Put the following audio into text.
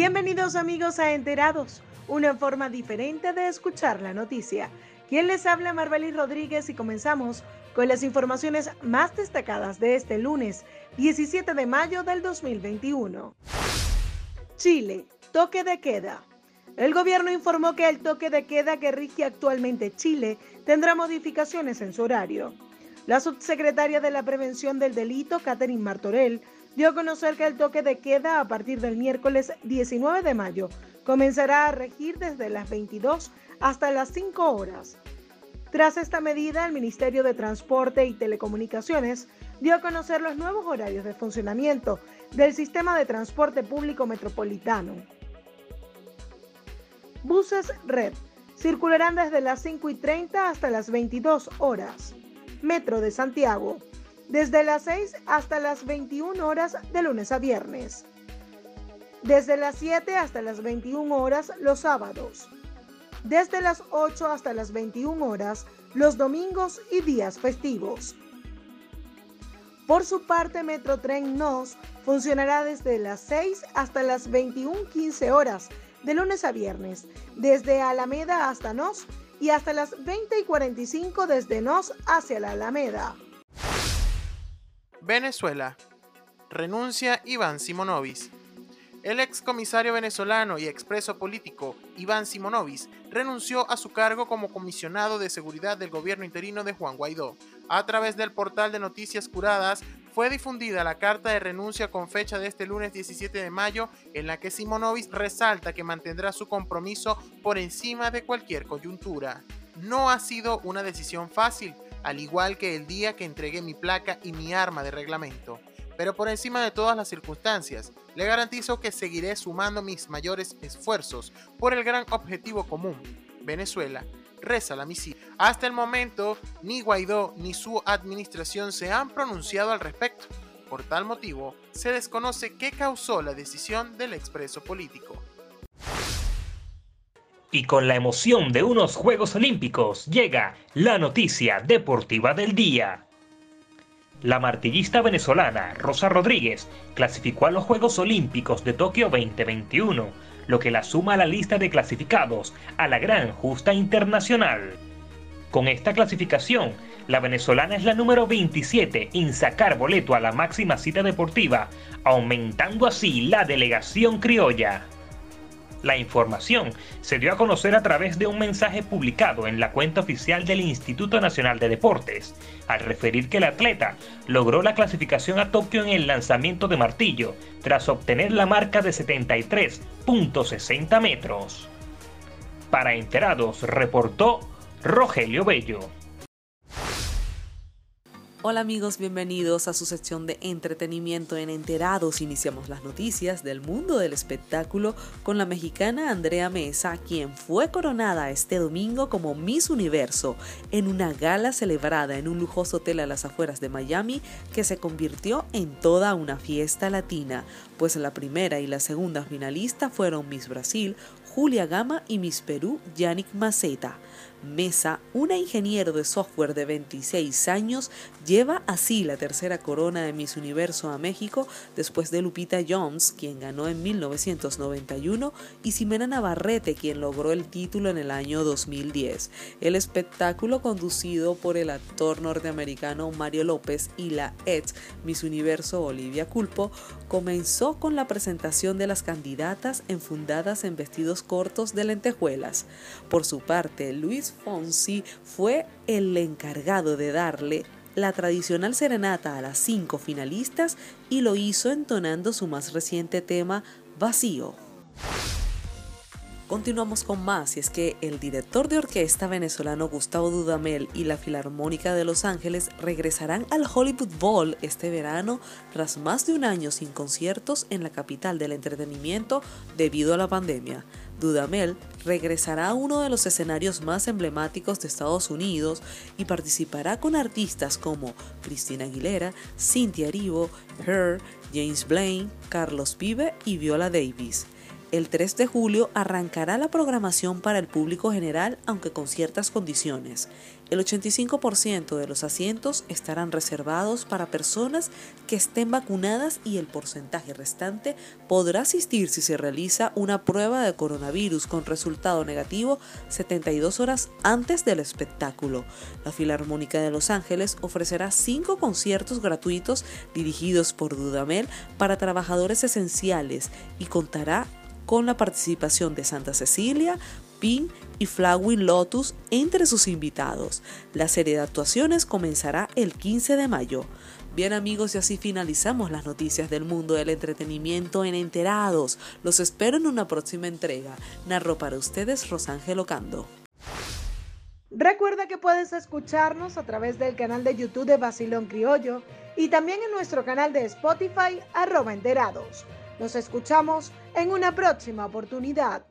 Bienvenidos amigos a Enterados, una forma diferente de escuchar la noticia. Quien les habla Marbelis Rodríguez y comenzamos con las informaciones más destacadas de este lunes 17 de mayo del 2021. Chile, toque de queda. El gobierno informó que el toque de queda que rige actualmente Chile tendrá modificaciones en su horario. La subsecretaria de la Prevención del Delito, Catherine Martorell, dio a conocer que el toque de queda a partir del miércoles 19 de mayo comenzará a regir desde las 22 hasta las 5 horas. Tras esta medida, el Ministerio de Transporte y Telecomunicaciones dio a conocer los nuevos horarios de funcionamiento del sistema de transporte público metropolitano. Buses Red circularán desde las 5 y 30 hasta las 22 horas. Metro de Santiago, desde las 6 hasta las 21 horas de lunes a viernes. Desde las 7 hasta las 21 horas los sábados. Desde las 8 hasta las 21 horas los domingos y días festivos. Por su parte, Metrotren NOS funcionará desde las 6 hasta las 21.15 horas de lunes a viernes, desde Alameda hasta Nos y hasta las 20 y 45 desde Nos hacia la Alameda. Venezuela. Renuncia Iván Simonovis. El ex comisario venezolano y expreso político Iván Simonovis renunció a su cargo como comisionado de seguridad del gobierno interino de Juan Guaidó. A través del portal de noticias curadas fue difundida la carta de renuncia con fecha de este lunes 17 de mayo en la que Simonovis resalta que mantendrá su compromiso por encima de cualquier coyuntura. No ha sido una decisión fácil, al igual que el día que entregué mi placa y mi arma de reglamento. Pero por encima de todas las circunstancias, le garantizo que seguiré sumando mis mayores esfuerzos por el gran objetivo común, Venezuela. Reza la misiva. Hasta el momento, ni Guaidó ni su administración se han pronunciado al respecto. Por tal motivo, se desconoce qué causó la decisión del expreso político. Y con la emoción de unos Juegos Olímpicos llega la noticia deportiva del día. La martillista venezolana Rosa Rodríguez clasificó a los Juegos Olímpicos de Tokio 2021, lo que la suma a la lista de clasificados a la gran justa internacional. Con esta clasificación, la venezolana es la número 27 en sacar boleto a la máxima cita deportiva, aumentando así la delegación criolla. La información se dio a conocer a través de un mensaje publicado en la cuenta oficial del Instituto Nacional de Deportes, al referir que el atleta logró la clasificación a Tokio en el lanzamiento de martillo, tras obtener la marca de 73.60 metros. Para enterados, reportó Rogelio Bello. Hola amigos, bienvenidos a su sección de entretenimiento en Enterados. Iniciamos las noticias del mundo del espectáculo con la mexicana Andrea Mesa, quien fue coronada este domingo como Miss Universo en una gala celebrada en un lujoso hotel a las afueras de Miami que se convirtió en toda una fiesta latina, pues la primera y la segunda finalista fueron Miss Brasil, Julia Gama y Miss Perú, Yannick Maceta. Mesa, una ingeniero de software de 26 años, lleva así la tercera corona de Miss Universo a México después de Lupita Jones, quien ganó en 1991, y Ximena Navarrete, quien logró el título en el año 2010. El espectáculo conducido por el actor norteamericano Mario López y la ex Miss Universo Olivia Culpo comenzó con la presentación de las candidatas enfundadas en vestidos cortos de lentejuelas. Por su parte, Fonsi fue el encargado de darle la tradicional serenata a las cinco finalistas y lo hizo entonando su más reciente tema, Vacío. Continuamos con más y es que el director de orquesta venezolano Gustavo Dudamel y la Filarmónica de Los Ángeles regresarán al Hollywood Bowl este verano tras más de un año sin conciertos en la capital del entretenimiento debido a la pandemia. Dudamel regresará a uno de los escenarios más emblemáticos de Estados Unidos y participará con artistas como Cristina Aguilera, Cynthia Erivo, Her, James Blaine, Carlos Vive y Viola Davis. El 3 de julio arrancará la programación para el público general, aunque con ciertas condiciones. El 85% de los asientos estarán reservados para personas que estén vacunadas y el porcentaje restante podrá asistir si se realiza una prueba de coronavirus con resultado negativo 72 horas antes del espectáculo. La Filarmónica de Los Ángeles ofrecerá cinco conciertos gratuitos dirigidos por Dudamel para trabajadores esenciales y contará con la participación de Santa Cecilia, Pin y Flowing Lotus entre sus invitados. La serie de actuaciones comenzará el 15 de mayo. Bien amigos, y así finalizamos las noticias del mundo del entretenimiento en Enterados. Los espero en una próxima entrega. Narro para ustedes Rosángel Ocando. Recuerda que puedes escucharnos a través del canal de YouTube de Basilón Criollo y también en nuestro canal de Spotify arroba enterados. Nos escuchamos en una próxima oportunidad.